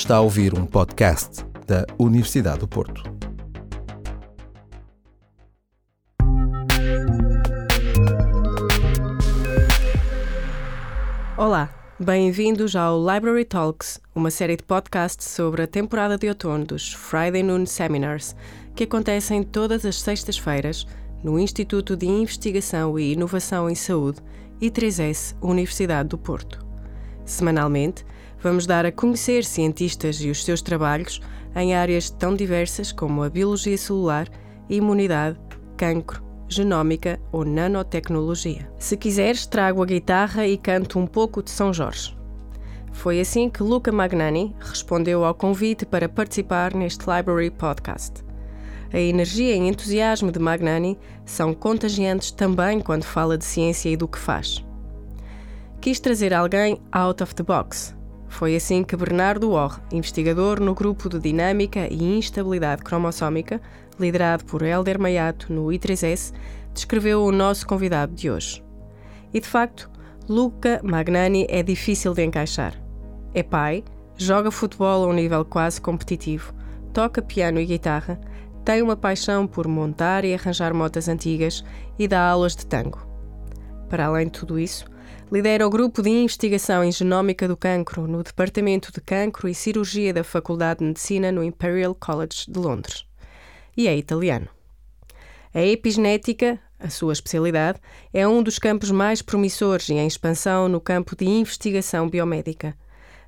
Está a ouvir um podcast da Universidade do Porto. Olá, bem-vindos ao Library Talks, uma série de podcasts sobre a temporada de outono dos Friday Noon Seminars, que acontecem todas as sextas-feiras no Instituto de Investigação e Inovação em Saúde, I3S, Universidade do Porto. Semanalmente, vamos dar a conhecer cientistas e os seus trabalhos em áreas tão diversas como a biologia celular, imunidade, cancro, genómica ou nanotecnologia. Se quiseres, trago a guitarra e canto um pouco de São Jorge. Foi assim que Luca Magnani respondeu ao convite para participar neste Library Podcast. A energia e entusiasmo de Magnani são contagiantes também quando fala de ciência e do que faz. Quis trazer alguém out of the box. Foi assim que Bernardo Orr, investigador no grupo de dinâmica e instabilidade cromossómica, liderado por Helder Maiato no I3S, descreveu o nosso convidado de hoje. E de facto, Luca Magnani é difícil de encaixar. É pai, joga futebol a um nível quase competitivo, toca piano e guitarra, tem uma paixão por montar e arranjar motas antigas e dá aulas de tango. Para além de tudo isso, lidera o grupo de investigação em genómica do cancro no Departamento de Cancro e Cirurgia da Faculdade de Medicina no Imperial College de Londres. E é italiano. A epigenética, a sua especialidade, é um dos campos mais promissores e em expansão no campo de investigação biomédica.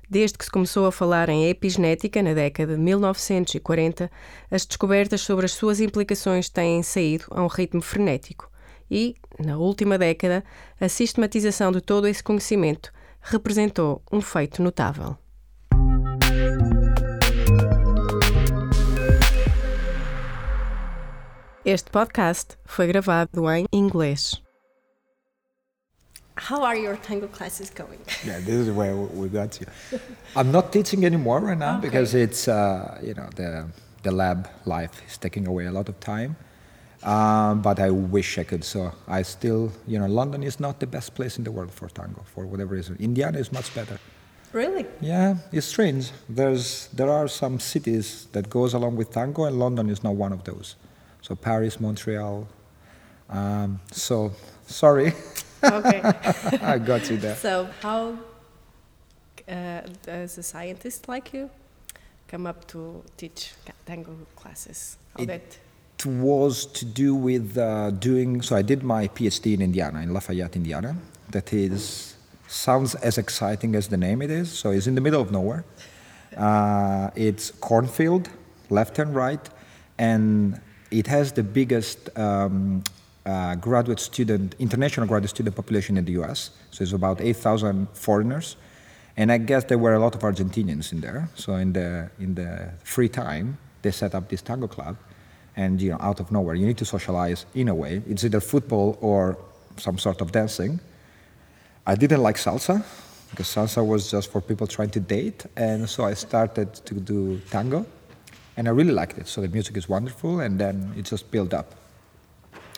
Desde que se começou a falar em epigenética na década de 1940, as descobertas sobre as suas implicações têm saído a um ritmo frenético. E, na última década, a sistematização de todo esse conhecimento representou um feito notável. Este podcast foi gravado em inglês. How are your tango classes going? yeah, this is where we got to. I'm not teaching anymore right now okay. because it's uh, you know the the lab life is taking away a lot of time. Um, but I wish I could. So I still, you know, London is not the best place in the world for tango for whatever reason. Indiana is much better. Really? Yeah, it's strange. There's there are some cities that goes along with tango, and London is not one of those. So Paris, Montreal. Um, so sorry. Okay. I got you there. So how, uh, as a scientist like you, come up to teach tango classes? How it, that? Was to do with uh, doing. So I did my PhD in Indiana, in Lafayette, Indiana. That is sounds as exciting as the name it is. So it's in the middle of nowhere. Uh, it's cornfield, left and right, and it has the biggest um, uh, graduate student, international graduate student population in the US. So it's about 8,000 foreigners. And I guess there were a lot of Argentinians in there. So in the, in the free time, they set up this tango club. And you know, out of nowhere, you need to socialize in a way. It's either football or some sort of dancing. I didn't like salsa because salsa was just for people trying to date. And so I started to do tango. And I really liked it. So the music is wonderful. And then it just built up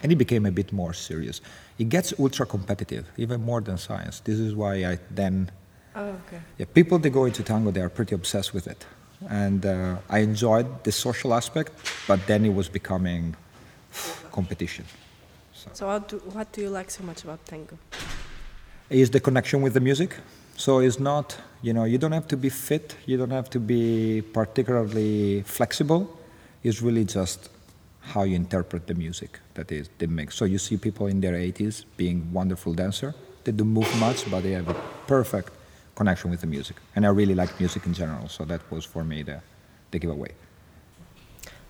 and it became a bit more serious. It gets ultra competitive, even more than science. This is why I then. Oh, okay. Yeah, people that go into tango, they are pretty obsessed with it. And uh, I enjoyed the social aspect, but then it was becoming competition. So, so do, what do you like so much about tango? Is the connection with the music. So it's not, you know, you don't have to be fit, you don't have to be particularly flexible. It's really just how you interpret the music that is the mix. So you see people in their 80s being wonderful dancer. They don't move much, but they have a perfect connection with the music. And I really like music in general, so that was for me the, the giveaway.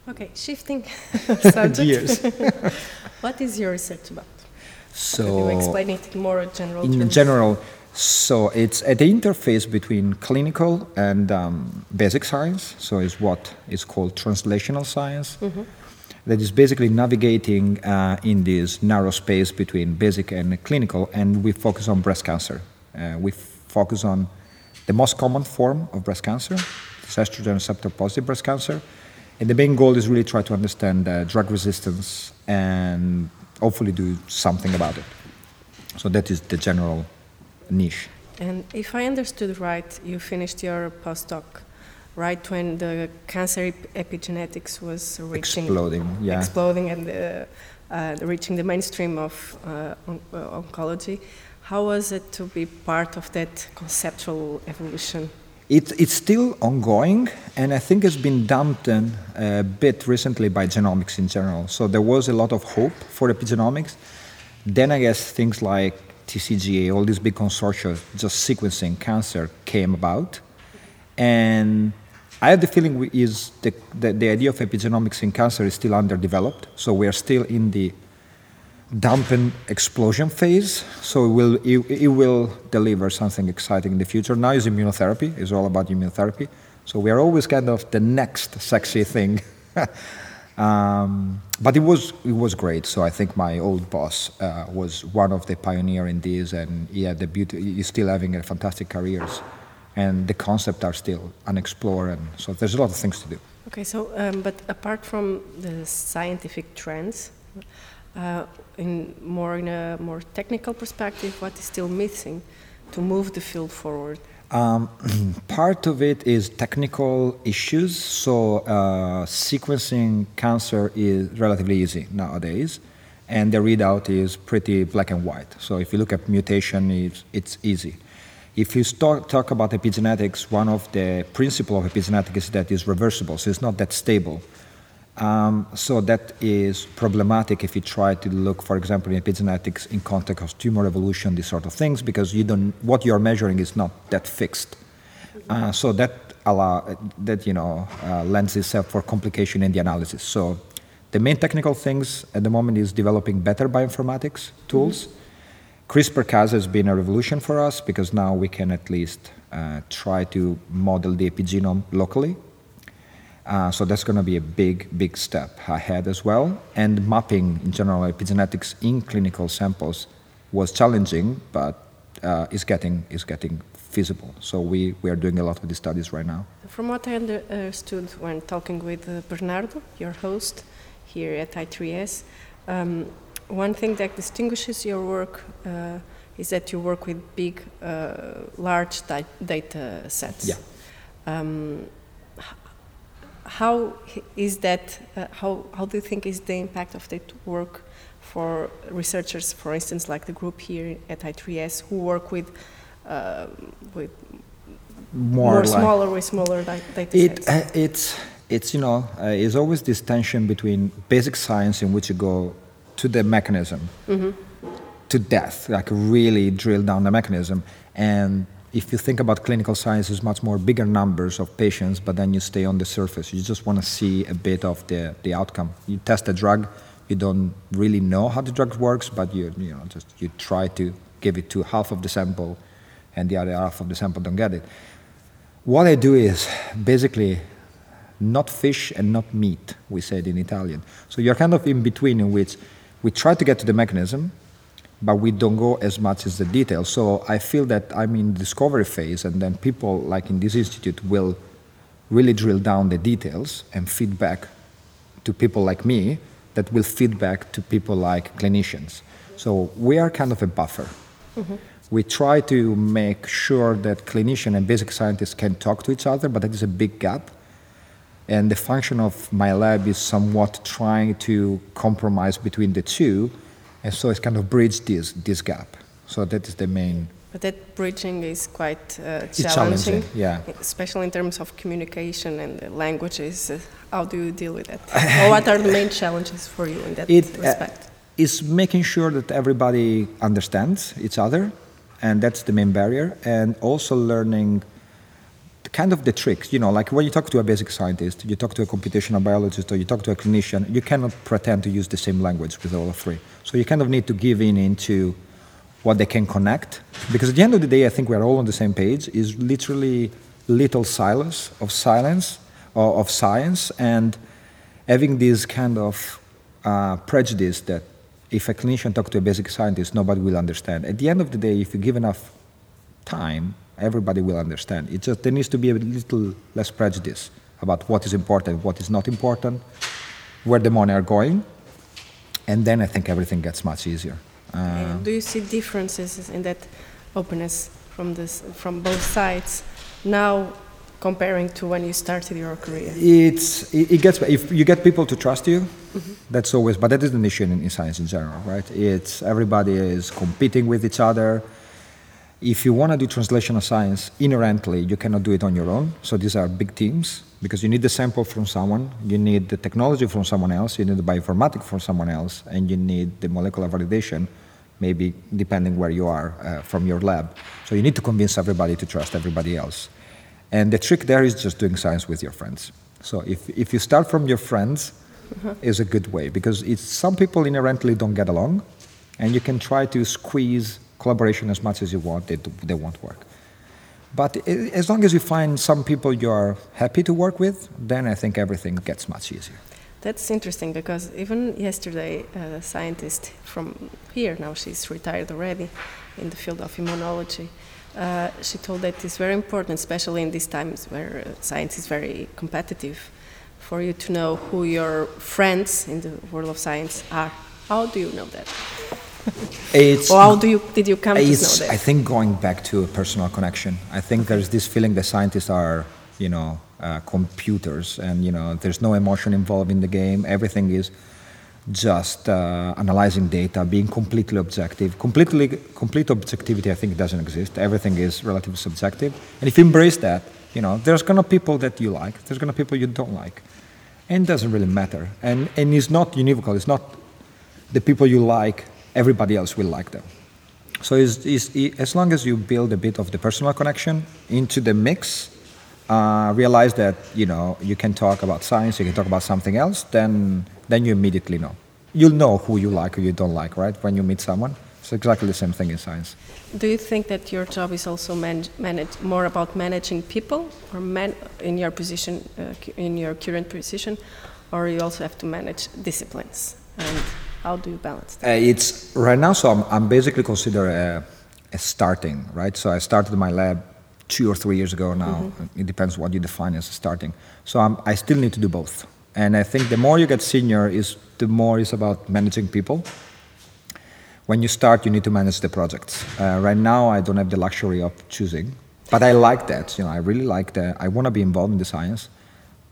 Okay, shifting subject. Years. what is your research about? So Can you explain it in more general In terms? general, so it's at the interface between clinical and um, basic science. So it's what is called translational science. Mm-hmm that is basically navigating uh, in this narrow space between basic and clinical, and we focus on breast cancer. Uh, we focus on the most common form of breast cancer, estrogen receptor positive breast cancer, and the main goal is really try to understand uh, drug resistance and hopefully do something about it. So that is the general niche. And if I understood right, you finished your postdoc right when the cancer ep- epigenetics was reaching Exploding, yeah. exploding and uh, uh, reaching the mainstream of uh, on- uh, oncology. How was it to be part of that conceptual evolution? It, it's still ongoing, and I think it's been dampened a bit recently by genomics in general. So there was a lot of hope for epigenomics. Then I guess things like TCGA, all these big consortia, just sequencing cancer came about. And I have the feeling we- is the, the, the idea of epigenomics in cancer is still underdeveloped. So we are still in the dampen explosion phase. So it will, it, it will deliver something exciting in the future. Now is immunotherapy. It's all about immunotherapy. So we are always kind of the next sexy thing. um, but it was, it was great. So I think my old boss uh, was one of the pioneer in this, and he had the beauty. He's still having a fantastic careers, and the concept are still unexplored. And so there's a lot of things to do. Okay, so um, but apart from the scientific trends, uh, in more in a more technical perspective, what is still missing to move the field forward? Um, part of it is technical issues. So uh, sequencing cancer is relatively easy nowadays, and the readout is pretty black and white. So if you look at mutation, it's, it's easy. If you start, talk about epigenetics, one of the principle of epigenetics is that it's reversible, so it's not that stable. Um, so that is problematic if you try to look, for example, in epigenetics in context of tumor evolution, these sort of things, because you don't, what you're measuring is not that fixed. Uh, so that allow, that you know uh, lends itself for complication in the analysis. So the main technical things at the moment is developing better bioinformatics tools. CRISPR-Cas has been a revolution for us because now we can at least uh, try to model the epigenome locally. Uh, so that's going to be a big, big step ahead as well. And mapping in general epigenetics in clinical samples was challenging, but uh, is getting is getting feasible. So we, we are doing a lot of these studies right now. From what I understood when talking with uh, Bernardo, your host here at I3S, um, one thing that distinguishes your work uh, is that you work with big, uh, large data sets. Yeah. Um, how is that? Uh, how how do you think is the impact of that work for researchers, for instance, like the group here at I3S, who work with uh, with more, like- smaller with smaller data It, uh, it's, it's, you know, uh, it's always this tension between basic science in which you go to the mechanism, to death, like really drill down the mechanism. And if you think about clinical science, it's much more bigger numbers of patients, but then you stay on the surface. You just want to see a bit of the, the outcome. You test a drug, you don't really know how the drug works, but you, you know, just you try to give it to half of the sample, and the other half of the sample don't get it. What I do is basically not fish and not meat, we said in Italian. So you're kind of in between, in which we try to get to the mechanism, but we don't go as much as the details. So I feel that I'm in the discovery phase, and then people like in this institute will really drill down the details and feedback to people like me that will feedback to people like clinicians. So we are kind of a buffer. Mm-hmm. We try to make sure that clinician and basic scientists can talk to each other, but that is a big gap. And the function of my lab is somewhat trying to compromise between the two, and so it's kind of bridge this this gap. So that is the main. But that bridging is quite uh, It's challenging, challenging, yeah. especially in terms of communication and the languages. Uh, how do you deal with that? or what are the main challenges for you in that It, uh, respect? is making sure that everybody understands each other, and that's the main barrier, and also learning kind of the tricks. You know, like when you talk to a basic scientist, you talk to a computational biologist, or you talk to a clinician, you cannot pretend to use the same language with all three. So you kind of need to give in into what they can connect, because at the end of the day, I think we are all on the same page. Is literally little silos of silence or of science, and having this kind of uh, prejudice that if a clinician talks to a basic scientist, nobody will understand. At the end of the day, if you give enough time, everybody will understand. It just there needs to be a little less prejudice about what is important, what is not important, where the money are going, and then I think everything gets much easier. Uh, do you see differences in that openness from this from both sides now comparing to when you started your career? It's it, it gets if you get people to trust you, that's always. But that is an issue in, in science in general, right? It's everybody is competing with each other. If you want to do translational science inherently, you cannot do it on your own. So these are big teams because you need the sample from someone, you need the technology from someone else, you need the bioinformatics from someone else, and you need the molecular validation, maybe depending where you are uh, from your lab. So you need to convince everybody to trust everybody else. And the trick there is just doing science with your friends. So if, if you start from your friends, is a good way because it's some people inherently don't get along, and you can try to squeeze collaboration as much as you want. They, they won't work. But as long as you find some people you are happy to work with, then I think everything gets much easier. That's interesting because even yesterday, a scientist from here, now she's retired already, in the field of immunology, uh, she told that it's very important, especially in these times where uh, science is very competitive, for you to know who your friends in the world of science are. How do you know that? It's Or how do you, did you come to know that? I think going back to a personal connection. I think there's this feeling that scientists are, you know, uh, computers, and you know, there's no emotion involved in the game. Everything is just uh, analyzing data, being completely objective. Completely, complete objectivity, I think, doesn't exist. Everything is relatively subjective. And if you embrace that, you know, there's gonna people that you like. There's gonna people you don't like, and it doesn't really matter. And and it's not univocal. It's not the people you like. Everybody else will like them. So it's, it's, it, as long as you build a bit of the personal connection into the mix, uh, realize that you know you can talk about science, you can talk about something else, then then you immediately know. You'll know who you like or you don't like, right? When you meet someone, it's exactly the same thing in science. Do you think that your job is also man- manage, more about managing people, or man- in your position, uh, in your current position, or you also have to manage disciplines? And how do you balance that? Uh, it's right now, so I'm, I'm basically considered a, a starting, right? So I started my lab two or three years ago now. It depends what you define as starting. So I'm, I still need to do both. And I think the more you get senior, is the more it's about managing people. When you start, you need to manage the projects. Uh, right now, I don't have the luxury of choosing, but I like that. You know, I really like that. I want to be involved in the science,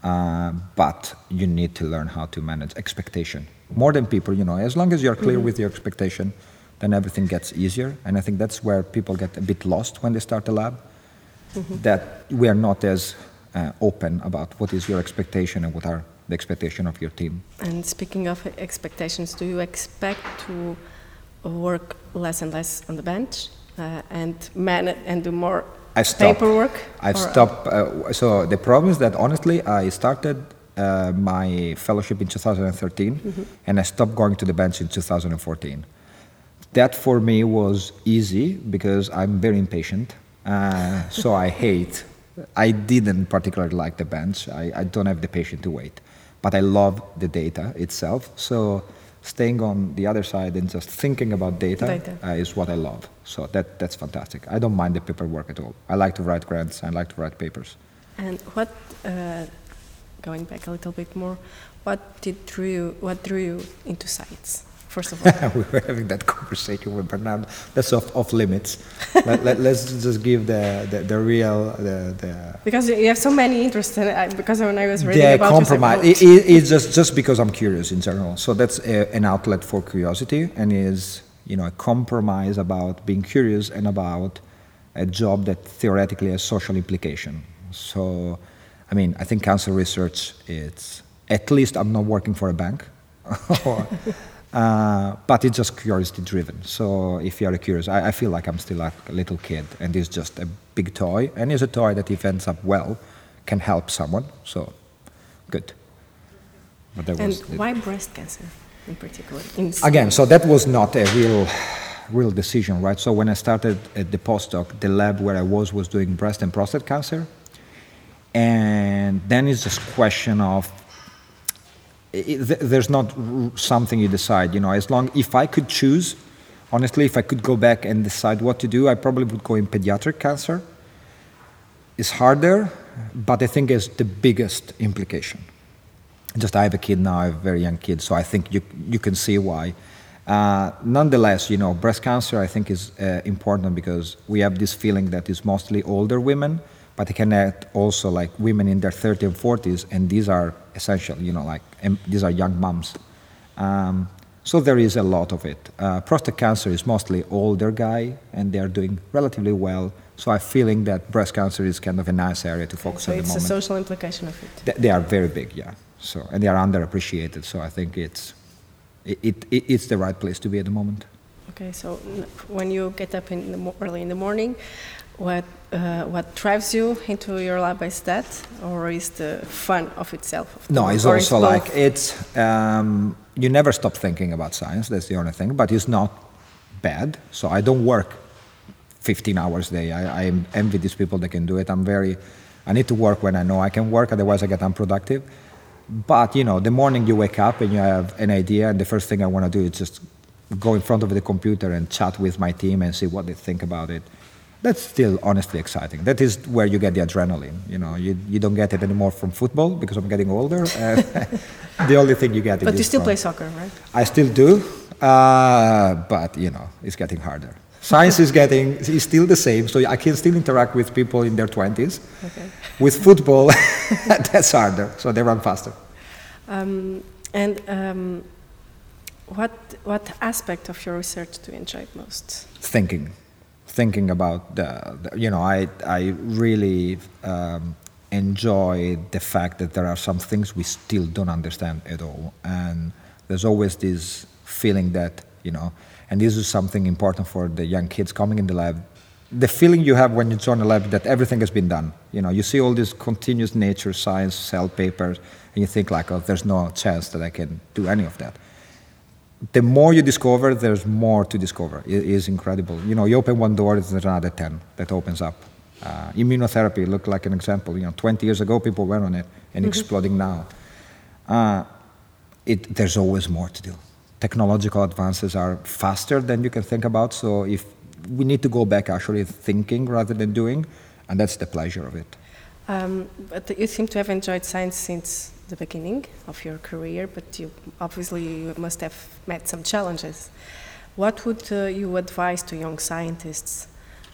uh, but you need to learn how to manage expectation more than people. You know, as long as you're clear with your expectation, then everything gets easier. And I think that's where people get a bit lost when they start a lab. That we are not as uh, open about what is your expectation and what are the expectation of your team. And speaking of expectations, do you expect to work less and less on the bench uh, and man and do more I stopped. paperwork? I've stopped. Uh, so the problem is that honestly, I started uh, my fellowship in 2013, and I stopped going to the bench in 2014. That for me was easy because I'm very impatient. Uh, so I hate. I didn't particularly like the bench. I, I don't have the patience to wait, but I love the data itself. So staying on the other side and just thinking about data, Data. Uh, is what I love. So that that's fantastic. I don't mind the paperwork at all. I like to write grants. I like to write papers. And what, uh, going back a little bit more, what did drew you, what drew you into science? First of all, we were having that conversation with Bernard. That's off, off limits. let, let, us just give the, the, the real the, the because you have so many interests, and I, because when I was reading the about you, I was compromise. "Oh, It, it, it's just just because I'm curious in general. So that's a, an outlet for curiosity, and is you know a compromise about being curious and about a job that theoretically has social implication. So, I mean, I think cancer research. It's at least I'm not working for a bank. or, uh, but it's just curiosity driven. So if you are curious, I, I feel like I'm still like a little kid, and it's just a big toy, and it's a toy that if ends up well, can help someone. So good. But that And was why breast cancer in particular? In again. So that was not a real, real decision, right? So when I started at the postdoc, the lab where I was was doing breast and prostate cancer, and then it's just question of it, th- there's not something you decide. You know, as long if I could choose, honestly, if I could go back and decide what to do, I probably would go in pediatric cancer. It's harder, but I think it's the biggest implication. Just I have a kid now, I have a very young kid, so I think you you can see why. Uh, nonetheless, you know, breast cancer I think is uh, important because we have this feeling that it's mostly older women but it can add also like women in their 30s and 40s, and these are essential, you know, like these are young moms. Um, so there is a lot of it. Uh, prostate cancer is mostly older guy, and they are doing relatively well. So I'm feeling that breast cancer is kind of a nice area to focus so at the it's a social implication of it. Th- they are very big, yeah. So and they are underappreciated. So I think it's it, it, it it's the right place to be at the moment. Okay, so when you get up in the mo- early in the morning, what uh, what drives you into your lab is that, or is the fun of itself? Of No, it's also both? like it's um, you never stop thinking about science. That's the only thing, but it's not bad. So I don't work 15 hours a day. I, I envy these people that can do it. I'm very, I need to work when I know I can work. Otherwise, I get unproductive. But you know, the morning you wake up and you have an idea, and the first thing I want to do is just go in front of the computer and chat with my team and see what they think about it. That's still honestly exciting. That is where you get the adrenaline. You know, you, you don't get it anymore from football because I'm getting older. And the only thing you get But you still from- play soccer, right? I still do, uh, but you know, it's getting harder. Science is getting is still the same, so I can still interact with people in their twenties. Okay. With football, that's harder, so they run faster. Um, and um, what what aspect of your research do you enjoy most? Thinking, thinking about the, the you know, I I really um, enjoy the fact that there are some things we still don't understand at all, and there's always this feeling that you know, and this is something important for the young kids coming in the lab. The feeling you have when you join a lab that everything has been done. You know, you see all these continuous nature science cell papers, and you think like, oh, there's no chance that I can do any of that the more you discover, there's more to discover. It is incredible. You know, you open one door, there's another 10 that opens up. Uh, immunotherapy looked like an example. You know, 20 years ago, people were on it and exploding now. Uh, it, there's always more to do. Technological advances are faster than you can think about. So if we need to go back actually thinking rather than doing, and that's the pleasure of it. Um, but you seem to have enjoyed science since the beginning of your career, but you obviously must have met some challenges. What would uh, you advise to young scientists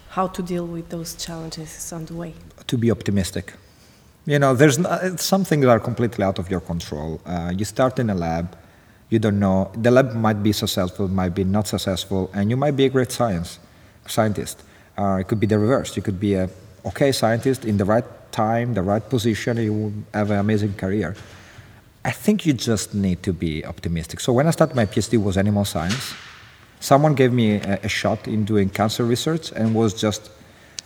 how to deal with those challenges on the way? to be optimistic. You know, there's it's some things that are completely out of your control. Uh, you start in a lab, you don't know. The lab might be successful, might be not successful, and you might be a great science scientist. Uh, it could be the reverse. You could be a okay scientist in the right time, the right position. You will have an amazing career. I think you just need to be optimistic. So when I started my PhD, was animal science. Someone gave me a, a shot in doing cancer research, and was just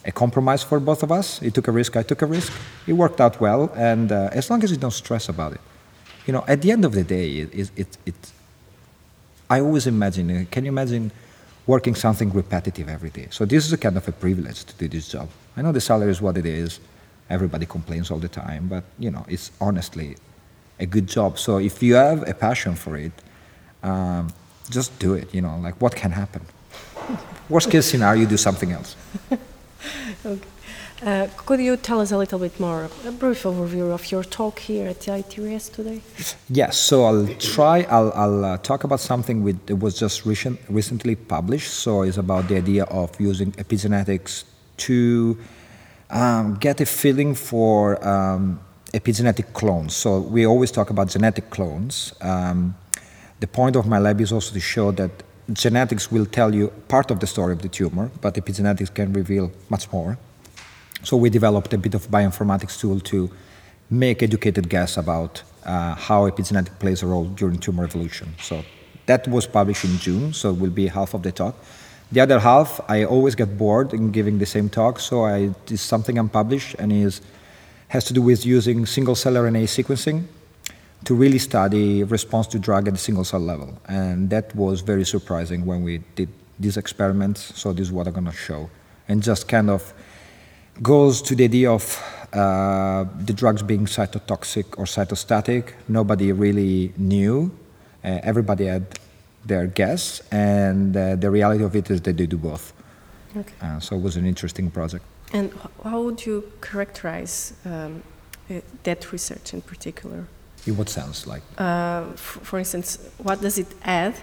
a compromise for both of us. He took a risk, I took a risk. It worked out well, and uh, as long as you don't stress about it, you know, at the end of the day, it, it, it, it I always imagine. uh, Can you imagine working something repetitive every day? So this is a kind of a privilege to do this job. I know the salary is what it is. Everybody complains all the time, but you know, it's honestly a good job. So if you have a passion for it, um, just do it. You know, like what can happen? Worst case scenario, you do something else. Okay. Uh, could you tell us a little bit more, a brief overview of your talk here at the I3S today? Yes, so I'll try. I'll, I'll uh, talk about something with, that was just recent, recently published. So it's about the idea of using epigenetics to um, get a feeling for um, epigenetic clones. So we always talk about genetic clones. Um, the point of my lab is also to show that genetics will tell you part of the story of the tumor, but epigenetics can reveal much more. So we developed a bit of bioinformatics tool to make educated guess about uh, how epigenetic plays a role during tumor evolution. So that was published in June, so it will be half of the talk. The other half, I always get bored in giving the same talk, so I, did something unpublished and is, has to do with using single cell RNA sequencing to really study response to drug at the single cell level. And that was very surprising when we did these experiments. So this is what I'm going to show. And just kind of goes to the idea of uh, the drugs being cytotoxic or cytostatic. Nobody really knew. Uh, everybody had their guess. And uh, the reality of it is that they do both. Okay. Uh, so it was an interesting project. And how would you characterize um, uh, that research in particular? In what sense? Like, Uh, f- for instance, what does it add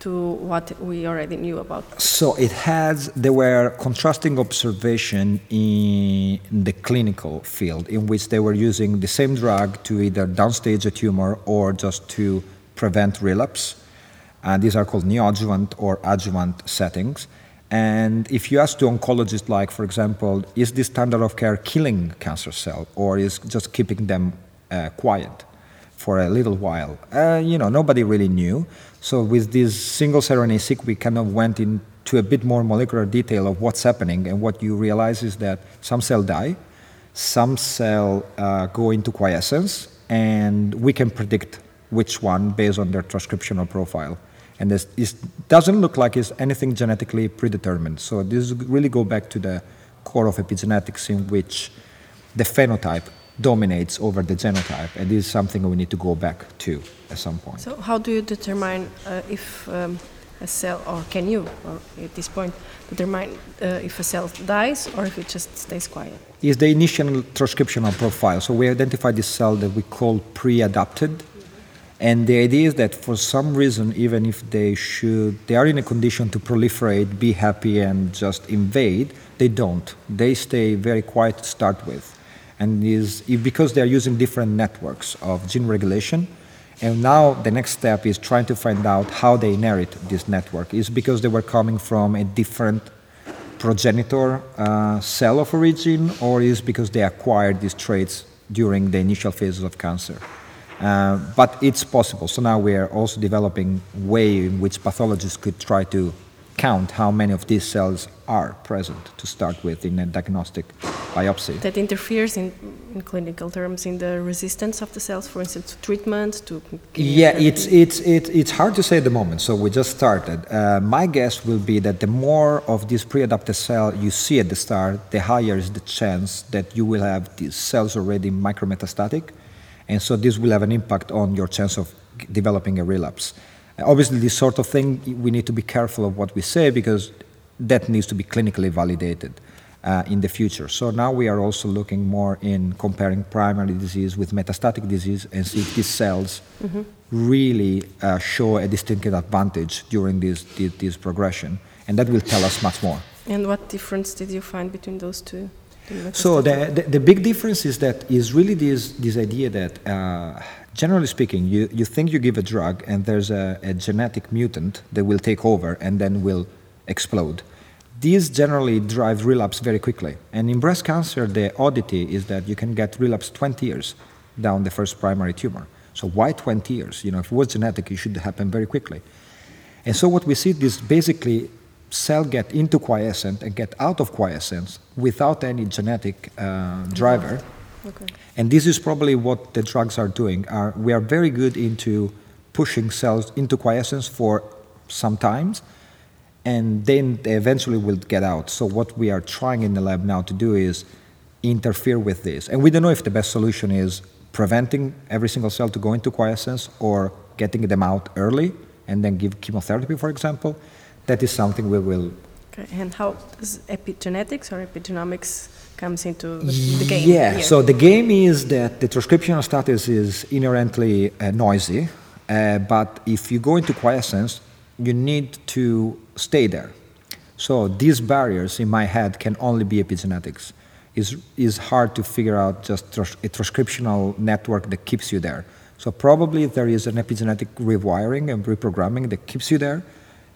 to what we already knew about? So it has, there were contrasting observation in the clinical field in which they were using the same drug to either downstage a tumor or just to prevent relapse. And these are called neoadjuvant or adjuvant settings. And if you ask the oncologist, like for example, is this standard of care killing cancer cell or is just keeping them uh, quiet for a little while? Uh, you know, nobody really knew. So with this single cell RNA-seq, we kind of went into a bit more molecular detail of what's happening. And what you realize is that some cell die, some cell uh, go into quiescence, and we can predict which one based on their transcriptional profile and this it doesn't look like it's anything genetically predetermined. So this really go back to the core of epigenetics in which the phenotype dominates over the genotype, and this is something we need to go back to at some point. So how do you determine uh, if um, a cell, or can you, or at this point, determine uh, if a cell dies or if it just stays quiet? Is the initial transcriptional profile. So we identify this cell that we call pre-adapted and the idea is that for some reason, even if they should, they are in a condition to proliferate, be happy, and just invade, they don't. They stay very quiet to start with. And is because they are using different networks of gene regulation. And now the next step is trying to find out how they inherit this network. Is because they were coming from a different progenitor uh, cell of origin, or is because they acquired these traits during the initial phases of cancer? Uh, but it's possible. So now we are also developing way in which pathologists could try to count how many of these cells are present to start with in a diagnostic biopsy. That interferes in, in clinical terms in the resistance of the cells, for instance, to treatment, to... Yeah, it's, it's, it's, it's hard to say at the moment, so we just started. Uh, my guess will be that the more of this pre-adapted cell you see at the start, the higher is the chance that you will have these cells already micrometastatic, and so this will have an impact on your chance of developing a relapse. Obviously, this sort of thing, we need to be careful of what we say because that needs to be clinically validated uh, in the future. So now we are also looking more in comparing primary disease with metastatic disease and see if these cells mm-hmm. really uh, show a distinctive advantage during this, this, this progression. And that will tell us much more. And what difference did you find between those two? So the, the, the, big difference is that is really this, this idea that uh, generally speaking, you, you think you give a drug and there's a, a, genetic mutant that will take over and then will explode. These generally drive relapse very quickly. And in breast cancer, the oddity is that you can get relapse 20 years down the first primary tumor. So why 20 years? You know, if it was genetic, it should happen very quickly. And so what we see is basically cell get into quiescent and get out of quiescence without any genetic uh, driver. Okay. And this is probably what the drugs are doing. Are, we are very good into pushing cells into quiescence for some times, and then they eventually will get out. So what we are trying in the lab now to do is interfere with this. And we don't know if the best solution is preventing every single cell to go into quiescence or getting them out early and then give chemotherapy, for example that is something we will. Okay. And how does epigenetics or epigenomics comes into the, game? Yeah. Here? So the game is that the transcriptional status is inherently uh, noisy, uh, but if you go into quiescence, you need to stay there. So these barriers in my head can only be epigenetics. It's, is hard to figure out just a transcriptional network that keeps you there. So probably there is an epigenetic rewiring and reprogramming that keeps you there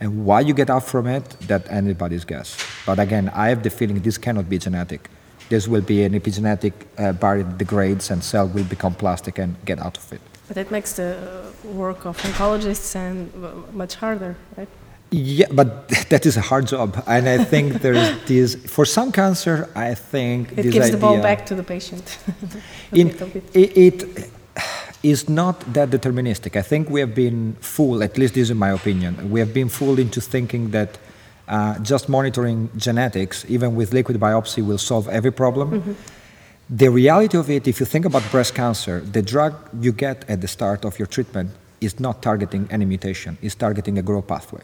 and why you get out from it, that anybody's guess. But again, I have the feeling this cannot be genetic. This will be an epigenetic uh, barrier that degrades and cell will become plastic and get out of it. But it makes the work of oncologists and much harder, right? Yeah, but that is a hard job, and I think there is this. For some cancer, I think it gives idea, the ball back to the patient. in, it, it is not that deterministic. I think we have been fooled, at least this is my opinion, we have been fooled into thinking that uh, just monitoring genetics, even with liquid biopsy, will solve every problem. Mm-hmm. The reality of it, if you think about breast cancer, the drug you get at the start of your treatment is not targeting any mutation, it's targeting a growth pathway.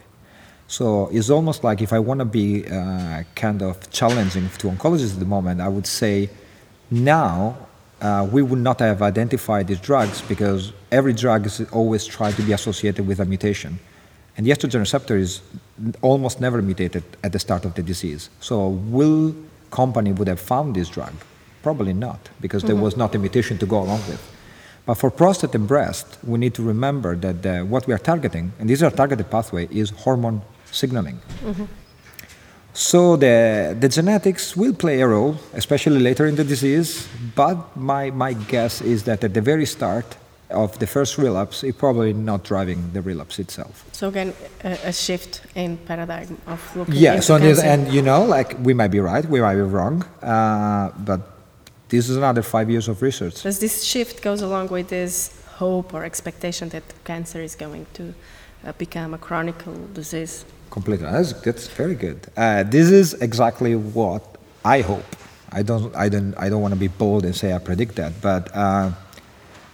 So it's almost like if I want to be uh, kind of challenging to oncologists at the moment, I would say now uh, we would not have identified these drugs because every drug is always tried to be associated with a mutation. And the estrogen receptor is almost never mutated at the start of the disease. So, will company would have found this drug? Probably not, because there was not a mutation to go along with. But for prostate and breast, we need to remember that uh, what we are targeting, and this is our targeted pathway, is hormone signaling. So the, the genetics will play a role, especially later in the disease. But my, my guess is that at the very start of the first relapse, it's probably not driving the relapse itself. So again, a, a shift in paradigm of looking Yeah. So this, and you know, like we might be right, we might be wrong, uh, but this is another five years of research. Does this shift goes along with this hope or expectation that cancer is going to uh, become a chronic disease? Completely. That's, that's very good. Uh, this is exactly what I hope. I don't, I don't, I don't want to be bold and say I predict that, but uh,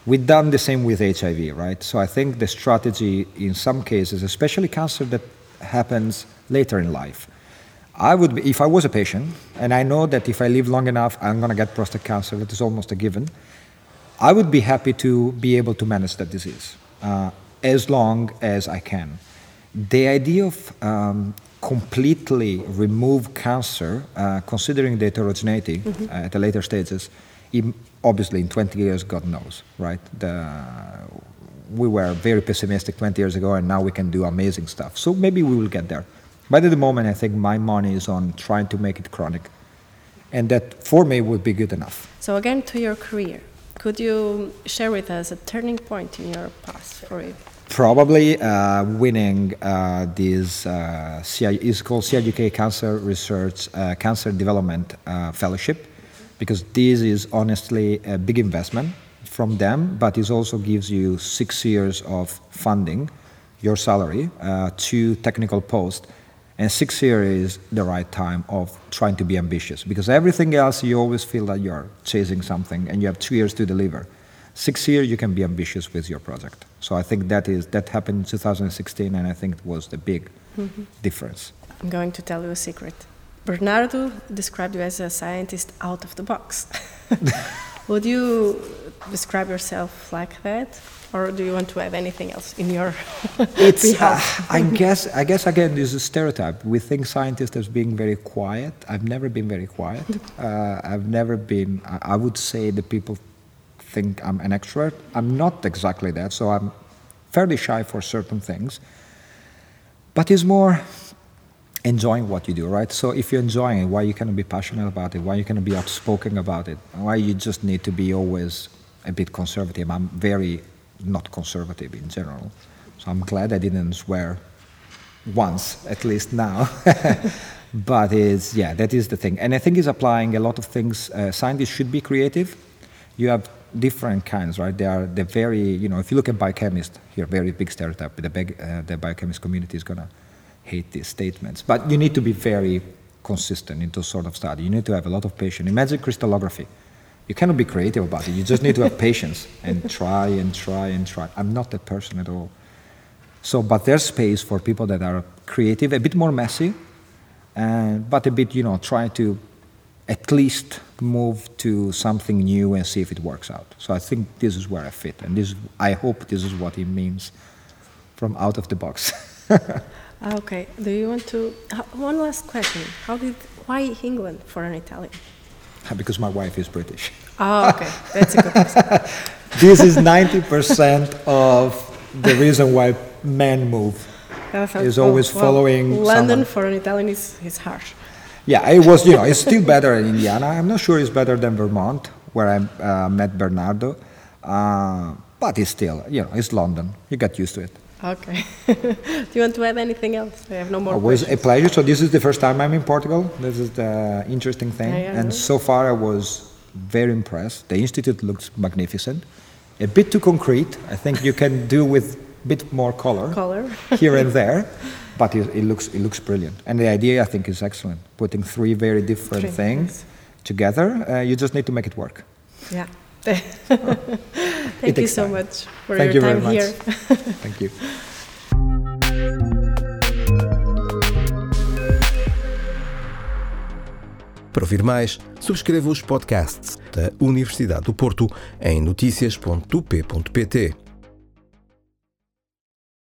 we've done the same with HIV, right? So I think the strategy in some cases, especially cancer that happens later in life, I would, be, if I was a patient, and I know that if I live long enough, I'm going to get prostate cancer. That is almost a given. I would be happy to be able to manage that disease uh, as long as I can. The idea of um, completely remove cancer, uh, considering the heterogeneity uh, at the later stages, obviously in 20 years, God knows, right? The, we were very pessimistic 20 years ago, and now we can do amazing stuff. So maybe we will get there. But at the moment, I think my money is on trying to make it chronic. And that for me would be good enough. So again, to your career, could you share with us a turning point in your past for you? Probably uh, winning uh, this uh, is called CRUK Cancer Research uh, Cancer Development uh, Fellowship, because this is honestly a big investment from them, but it also gives you six years of funding, your salary, uh, two technical posts, and six years is the right time of trying to be ambitious, because everything else you always feel that you're chasing something, and you have two years to deliver six years you can be ambitious with your project. So i think that is that happened in 2016 and i think it was the big difference. I'm going to tell you a secret. Bernardo described you as a scientist out of the box. Would you describe yourself like that? Or do you want to add anything else in your it's uh, i guess i guess again this is a stereotype. We think scientists as being very quiet. I've never been very quiet. Uh, i've never been I, I would say the people think i'm an extrovert i'm not exactly that so i'm fairly shy for certain things but it's more enjoying what you do, right? So if you're enjoying it, why you cannot be passionate about it? Why you cannot be outspoken about it? Why you just need to be always a bit conservative? I'm very not conservative in general, so I'm glad I didn't swear once, at least now. but it's yeah, that is the thing, and I think it's applying a lot of things. Uh, scientists should be creative. You have different kinds, right? They are the very you know if you look at biochemists here, very big stereotype. The, big, uh, the biochemist community is gonna hate these statements. But you need to be very consistent in those sort of study. You need to have a lot of patience. Imagine crystallography. You cannot be creative about it. You just need to have patience and try and try and try. I'm not that person at all. So, but there's space for people that are creative, a bit more messy, and but a bit, you know, try to at least move to something new and see if it works out. So I think this is where I fit, and this, I hope this is what he means from out of the box. Ah, Okay. Do you want to? Uh, one last question. How did? Why England for an Italian? because my wife is British. Oh, okay. That's a good reason. This is 90% of the reason why men move. Is always well, following London someone. for an Italian is, is harsh. Yeah, it was, you know, it's still better in Indiana. I'm not sure it's better than Vermont, where I uh, met Bernardo. Uh, but it's still, you know, it's London. You get used to it. Okay. Do you want to add anything else? I have no more It was a pleasure. So this is the first time I'm in Portugal. This is the interesting thing. And so far I was very impressed. The institute looks magnificent. A bit too concrete. I think you can do with a bit more color, Color. here and there. But it, it looks it looks brilliant. And the idea I think is excellent. Putting three very different Three things together. Uh, you just need to make it work. Yeah. Thank you so time. much for Thank your you very time much. here. Thank you. Para ouvir mais, subscreva os podcasts da Universidade do Porto em noticias.up.pt.